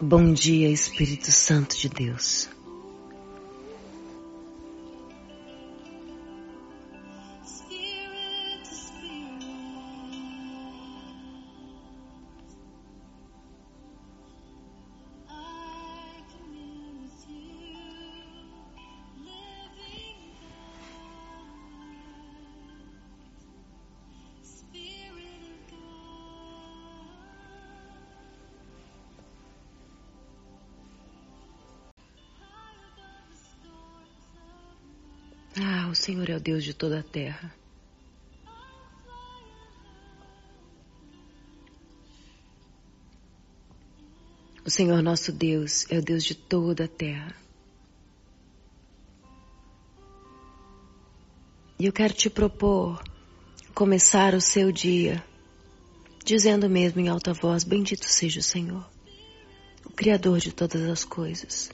Bom dia, Espírito Santo de Deus. Deus de toda a terra. O Senhor nosso Deus é o Deus de toda a terra. E eu quero te propor começar o seu dia dizendo mesmo em alta voz: Bendito seja o Senhor, o Criador de todas as coisas.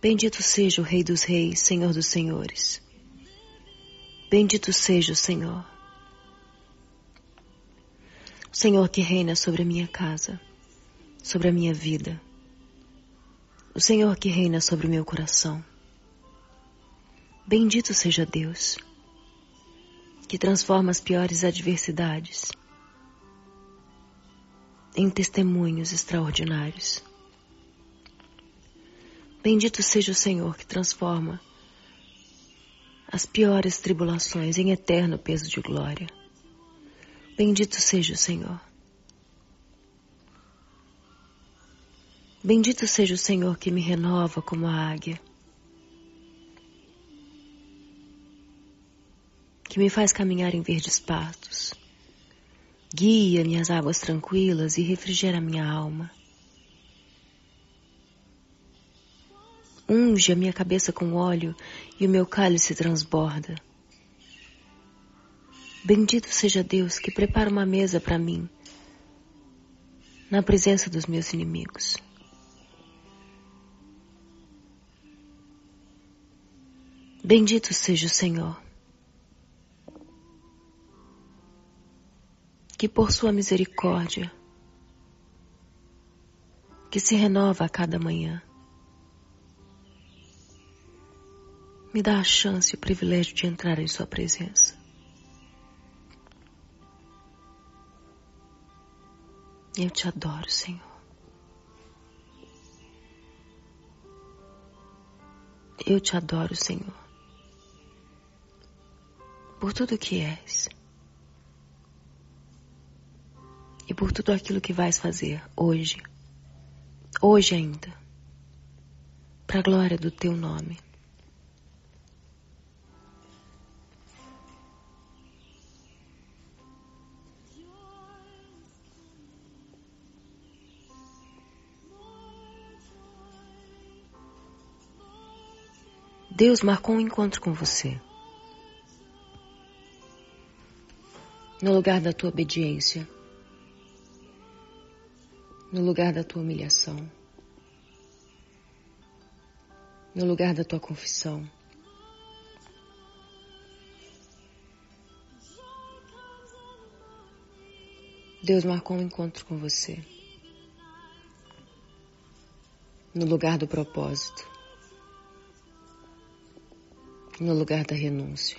Bendito seja o Rei dos Reis, Senhor dos Senhores. Bendito seja o Senhor. O Senhor que reina sobre a minha casa, sobre a minha vida. O Senhor que reina sobre o meu coração. Bendito seja Deus, que transforma as piores adversidades em testemunhos extraordinários. Bendito seja o Senhor que transforma as piores tribulações em eterno peso de glória. Bendito seja o Senhor. Bendito seja o Senhor que me renova como a águia, que me faz caminhar em verdes pastos, guia minhas águas tranquilas e refrigera minha alma. unge a minha cabeça com óleo e o meu cálice transborda. Bendito seja Deus que prepara uma mesa para mim na presença dos meus inimigos. Bendito seja o Senhor, que por sua misericórdia, que se renova a cada manhã, me dá a chance e o privilégio de entrar em Sua presença. Eu te adoro, Senhor. Eu te adoro, Senhor, por tudo que és e por tudo aquilo que vais fazer hoje, hoje ainda, para a glória do teu nome. Deus marcou um encontro com você. No lugar da tua obediência, no lugar da tua humilhação, no lugar da tua confissão. Deus marcou um encontro com você. No lugar do propósito no lugar da renúncia.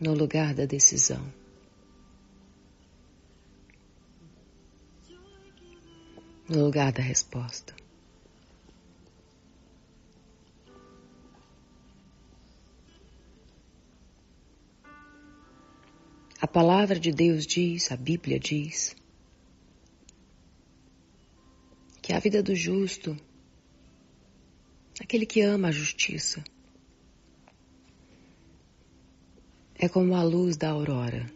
No lugar da decisão. No lugar da resposta. A palavra de Deus diz, a Bíblia diz, que a vida do justo, aquele que ama a justiça, é como a luz da aurora,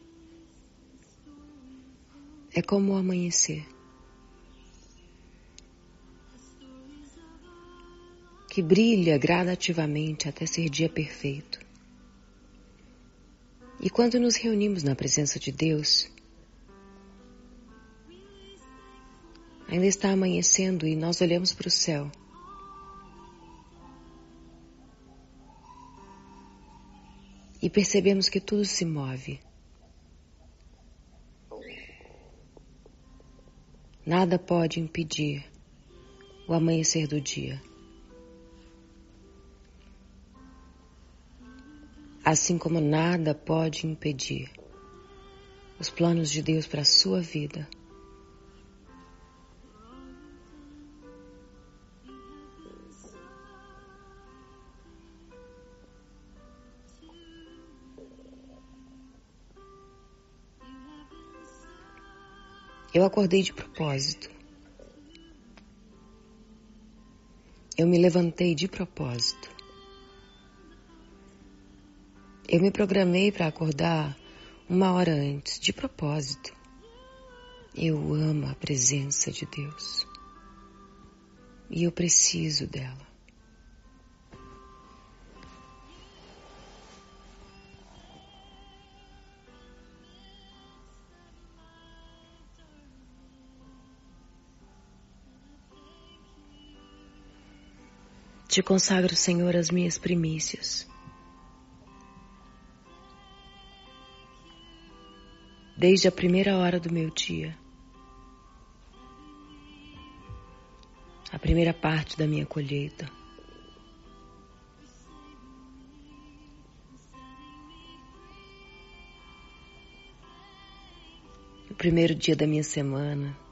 é como o amanhecer. Que brilha gradativamente até ser dia perfeito. E quando nos reunimos na presença de Deus, Ainda está amanhecendo e nós olhamos para o céu. E percebemos que tudo se move. Nada pode impedir o amanhecer do dia. Assim como nada pode impedir os planos de Deus para a sua vida. Eu acordei de propósito. Eu me levantei de propósito. Eu me programei para acordar uma hora antes, de propósito. Eu amo a presença de Deus. E eu preciso dela. Te consagro, Senhor, as minhas primícias. Desde a primeira hora do meu dia, a primeira parte da minha colheita. O primeiro dia da minha semana.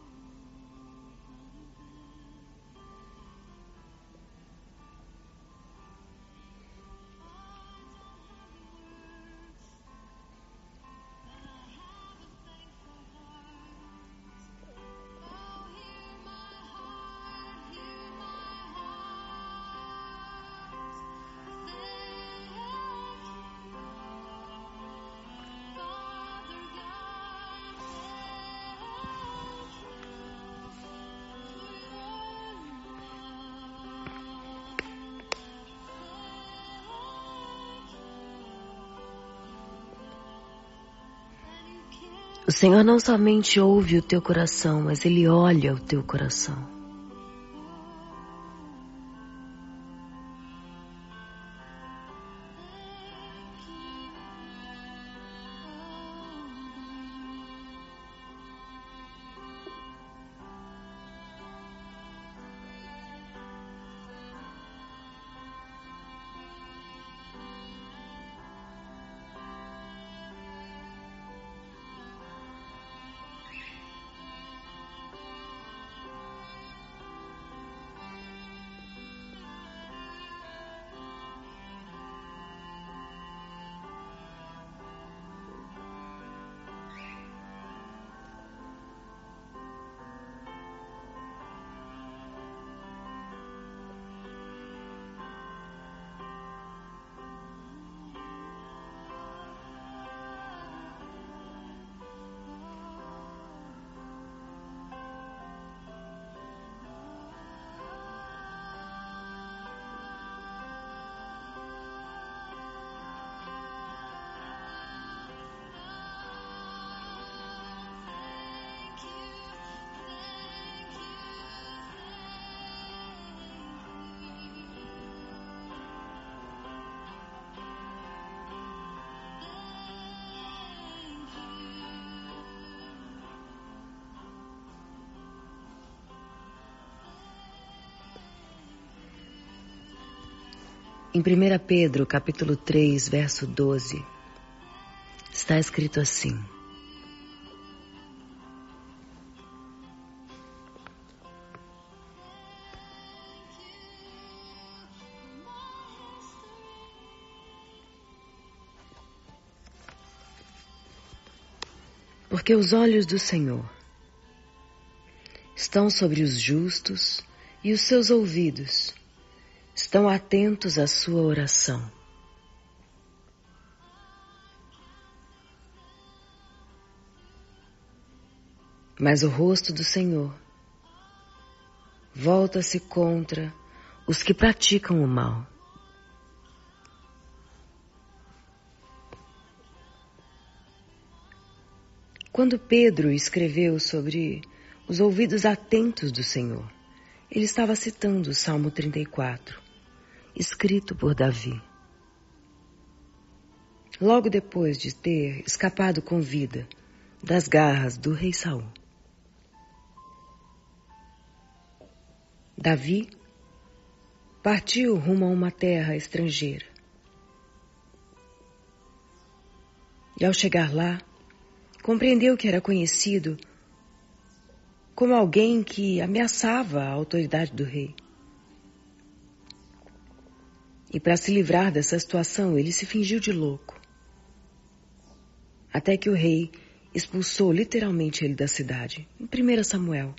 O Senhor não somente ouve o teu coração, mas Ele olha o teu coração. Em 1 Pedro, capítulo 3, verso 12, está escrito assim: Porque os olhos do Senhor estão sobre os justos e os seus ouvidos estão atentos à sua oração. Mas o rosto do Senhor volta-se contra os que praticam o mal. Quando Pedro escreveu sobre os ouvidos atentos do Senhor, ele estava citando o Salmo 34 escrito por Davi. Logo depois de ter escapado com vida das garras do rei Saul. Davi partiu rumo a uma terra estrangeira. E ao chegar lá, compreendeu que era conhecido como alguém que ameaçava a autoridade do rei. E para se livrar dessa situação, ele se fingiu de louco. Até que o rei expulsou literalmente ele da cidade. Em 1 Samuel,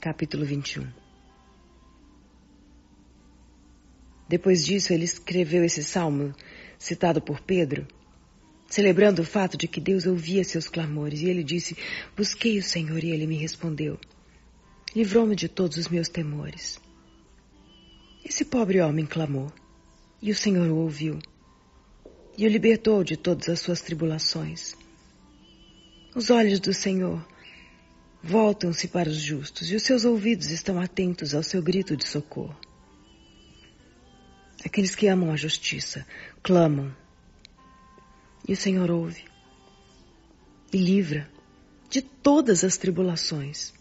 capítulo 21. Depois disso, ele escreveu esse salmo, citado por Pedro, celebrando o fato de que Deus ouvia seus clamores, e ele disse: Busquei o Senhor e ele me respondeu. Livrou-me de todos os meus temores. Esse pobre homem clamou, e o Senhor o ouviu, e o libertou de todas as suas tribulações. Os olhos do Senhor voltam-se para os justos, e os seus ouvidos estão atentos ao seu grito de socorro. Aqueles que amam a justiça clamam e o Senhor ouve e livra de todas as tribulações.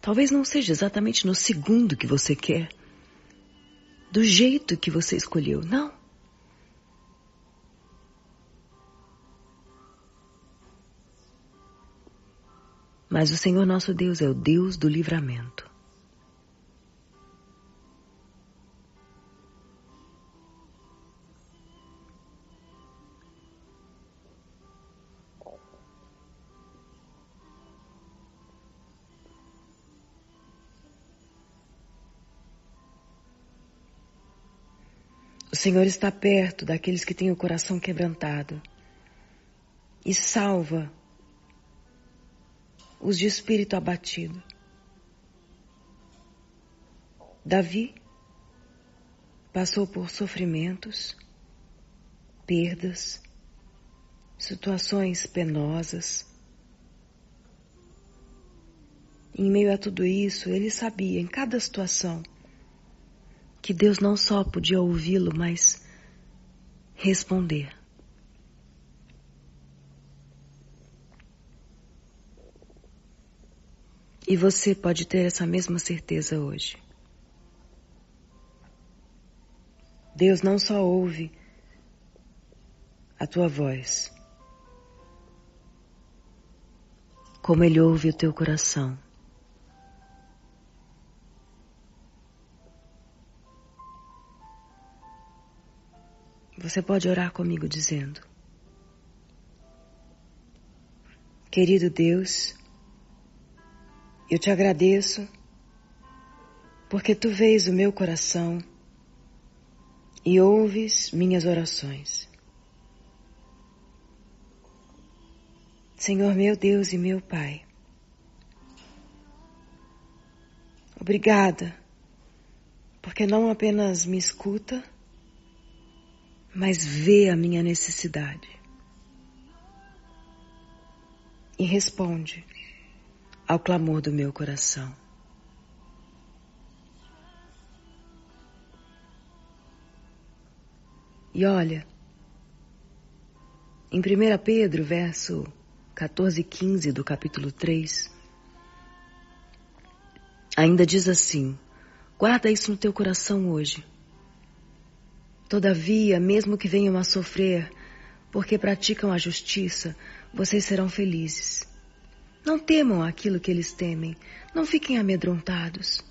Talvez não seja exatamente no segundo que você quer, do jeito que você escolheu, não. Mas o Senhor nosso Deus é o Deus do livramento. Senhor está perto daqueles que têm o coração quebrantado e salva os de espírito abatido. Davi passou por sofrimentos, perdas, situações penosas. Em meio a tudo isso, ele sabia, em cada situação, que Deus não só podia ouvi-lo, mas responder. E você pode ter essa mesma certeza hoje. Deus não só ouve a tua voz, como Ele ouve o teu coração. Você pode orar comigo dizendo: Querido Deus, eu te agradeço porque tu vês o meu coração e ouves minhas orações. Senhor meu Deus e meu Pai, obrigada, porque não apenas me escuta, mas vê a minha necessidade e responde ao clamor do meu coração. E olha, em 1 Pedro, verso 14 e 15 do capítulo 3, ainda diz assim: guarda isso no teu coração hoje Todavia, mesmo que venham a sofrer porque praticam a justiça, vocês serão felizes. Não temam aquilo que eles temem, não fiquem amedrontados.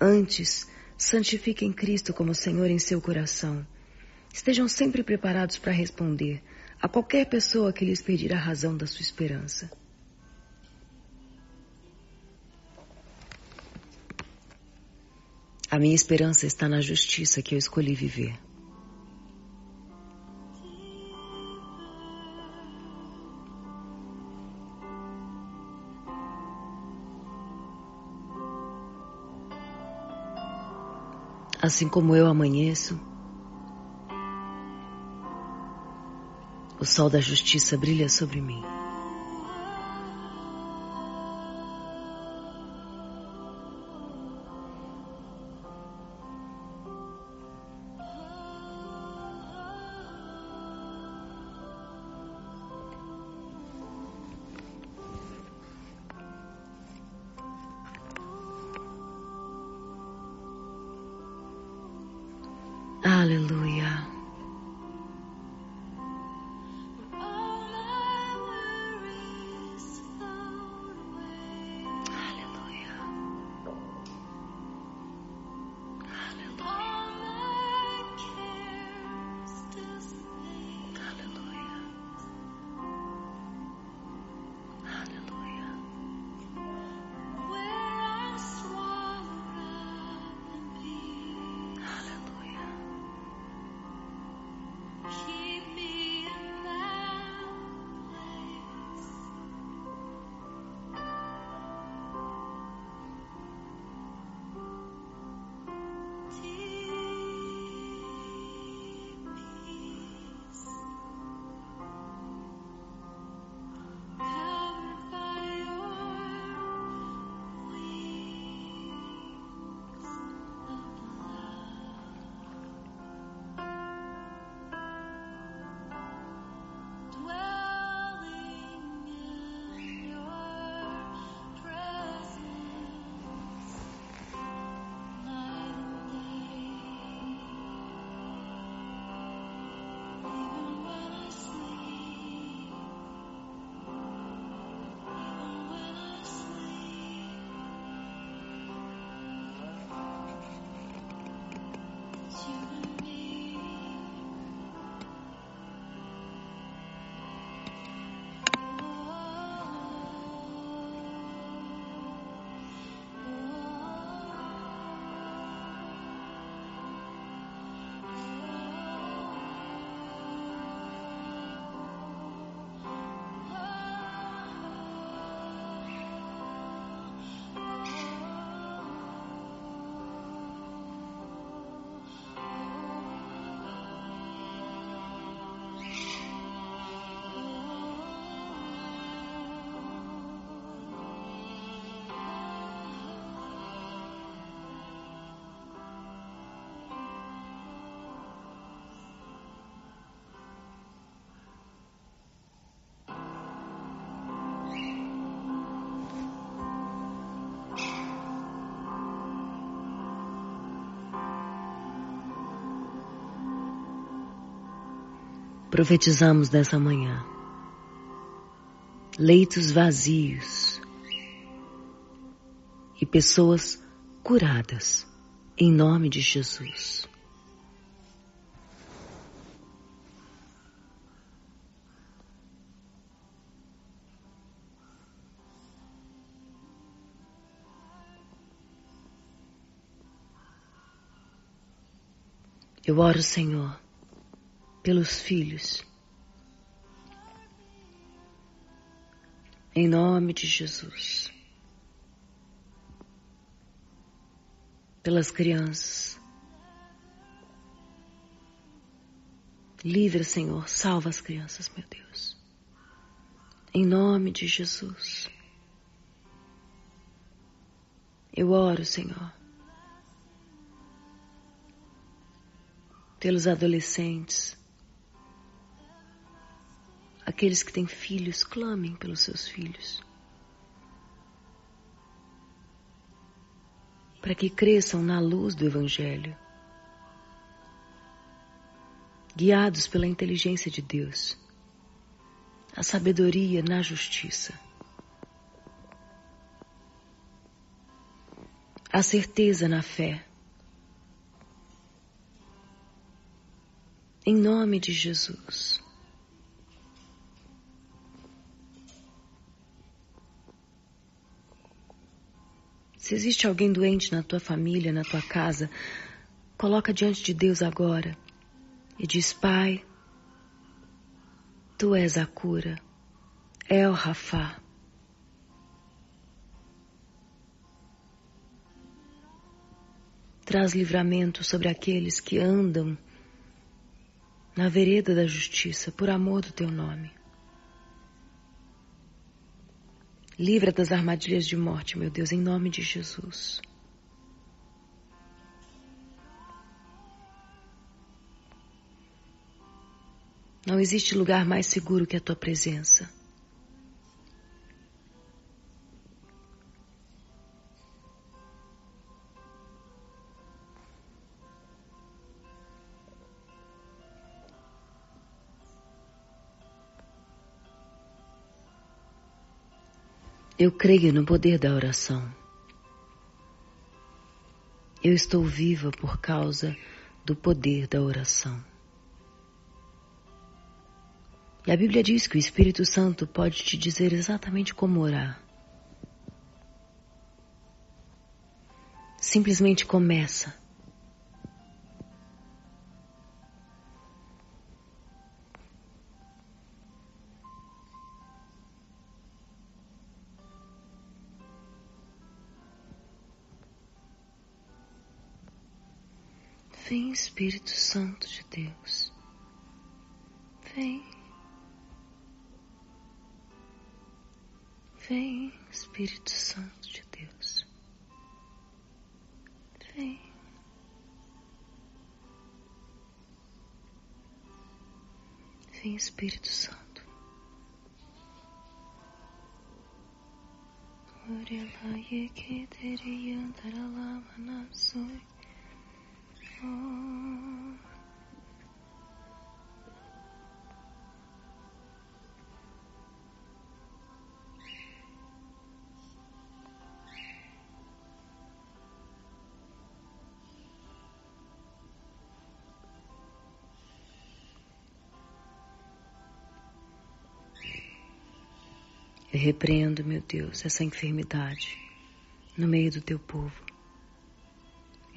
Antes, santifiquem Cristo como Senhor em seu coração. Estejam sempre preparados para responder a qualquer pessoa que lhes pedir a razão da sua esperança. A minha esperança está na justiça que eu escolhi viver. Assim como eu amanheço, o sol da justiça brilha sobre mim. Profetizamos nessa manhã. Leitos vazios e pessoas curadas em nome de Jesus. Eu oro, Senhor, pelos filhos. Em nome de Jesus. Pelas crianças. Livra, Senhor, salva as crianças, meu Deus. Em nome de Jesus. Eu oro, Senhor, pelos adolescentes, Aqueles que têm filhos, clamem pelos seus filhos. Para que cresçam na luz do Evangelho, guiados pela inteligência de Deus, a sabedoria na justiça, a certeza na fé. Em nome de Jesus. Se existe alguém doente na tua família, na tua casa, coloca diante de Deus agora e diz: Pai, tu és a cura, El Rafá. Traz livramento sobre aqueles que andam na vereda da justiça por amor do teu nome. Livra das armadilhas de morte, meu Deus, em nome de Jesus. Não existe lugar mais seguro que a tua presença. Eu creio no poder da oração. Eu estou viva por causa do poder da oração. E a Bíblia diz que o Espírito Santo pode te dizer exatamente como orar. Simplesmente começa. Vem, Espírito Santo de Deus. Vem. Vem, Espírito Santo de Deus. Vem. Vem, Espírito Santo. Orela ye ke tere yandara lava na soi. Eu repreendo, meu Deus, essa enfermidade no meio do teu povo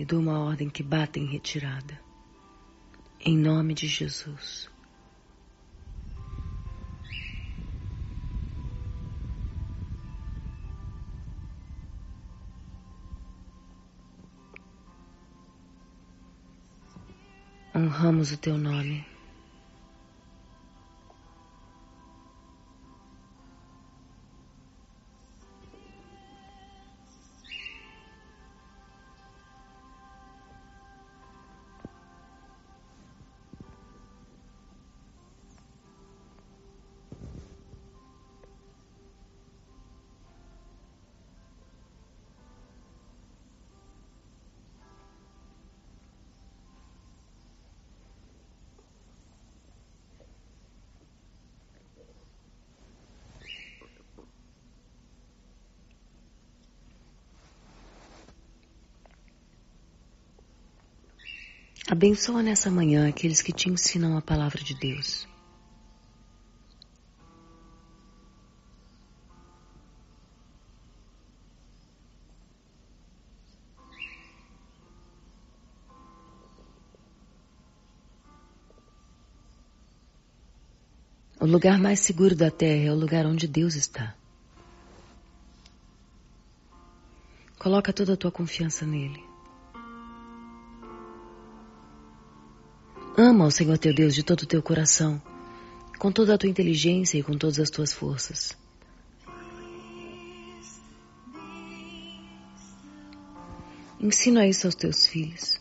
e dou uma ordem que bata em retirada. Em nome de Jesus. Honramos o teu nome. Abençoa nessa manhã aqueles que te ensinam a palavra de Deus. O lugar mais seguro da terra é o lugar onde Deus está. Coloca toda a tua confiança nele. Ama o Senhor teu Deus de todo o teu coração, com toda a tua inteligência e com todas as tuas forças. Ensina isso aos teus filhos.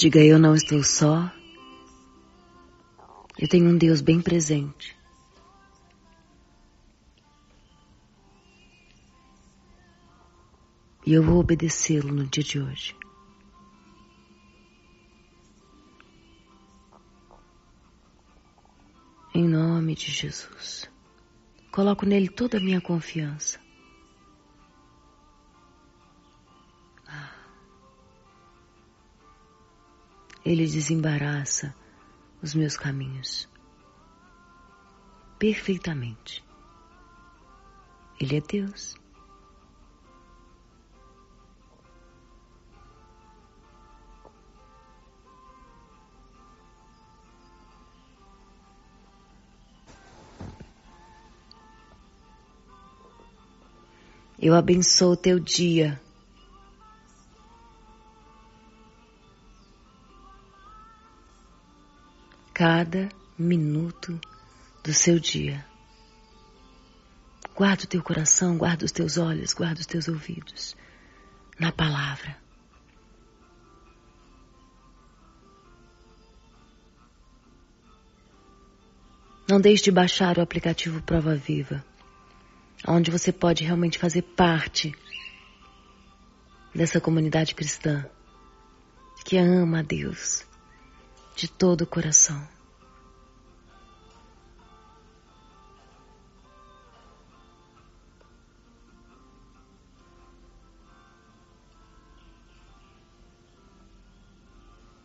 Diga eu não estou só. Eu tenho um Deus bem presente. E eu vou obedecê-lo no dia de hoje. Em nome de Jesus. Coloco nele toda a minha confiança. Ele desembaraça os meus caminhos perfeitamente. Ele é Deus. Eu abençoo teu dia. Cada minuto do seu dia. Guarda o teu coração, guarda os teus olhos, guarda os teus ouvidos na palavra. Não deixe de baixar o aplicativo Prova Viva onde você pode realmente fazer parte dessa comunidade cristã que ama a Deus de todo o coração.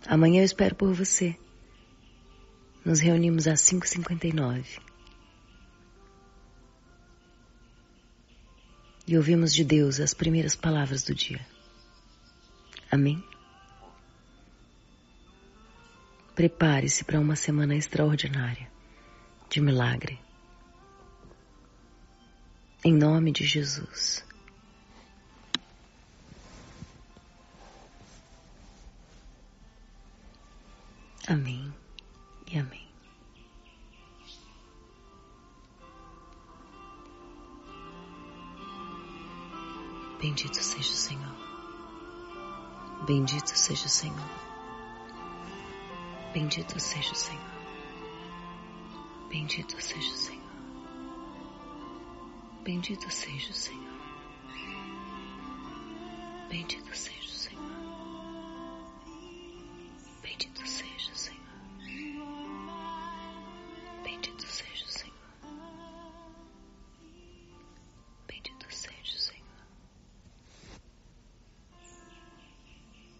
Amanhã eu espero por você. Nos reunimos às 5h59. e ouvimos de Deus as primeiras palavras do dia. Amém? Prepare-se para uma semana extraordinária de milagre. Em nome de Jesus. Amém e amém. Bendito seja o Senhor. Bendito seja o Senhor. Bendito seja o Senhor. Bendito seja o Senhor. Bendito seja o Senhor. Bendito seja.